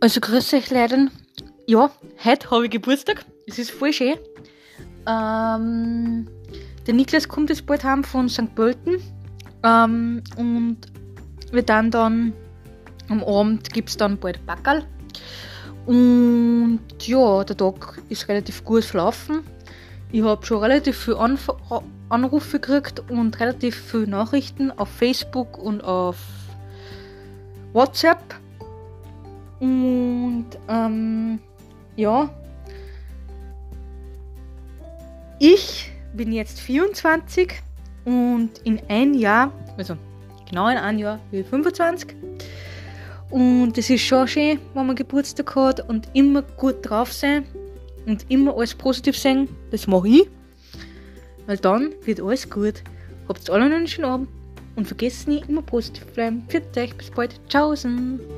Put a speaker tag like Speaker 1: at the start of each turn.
Speaker 1: Also grüß euch Leute. Ja, heute habe ich Geburtstag. Es ist voll schön. Ähm, der Niklas kommt jetzt bald heim von St. Pölten. Ähm, und wir dann dann am Abend gibt es dann bald Backerl. Und ja, der Tag ist relativ gut verlaufen. Ich habe schon relativ viele Anf Anrufe gekriegt und relativ viele Nachrichten auf Facebook und auf WhatsApp. Und ähm, ja, ich bin jetzt 24 und in ein Jahr, also genau in einem Jahr, bin ich 25. Und es ist schon schön, wenn man Geburtstag hat und immer gut drauf sein und immer alles positiv sehen. Das mache ich. Weil dann wird alles gut. Habt alle einen schönen Abend und vergesst nie immer positiv bleiben. Für euch, bis bald. Tschaußen.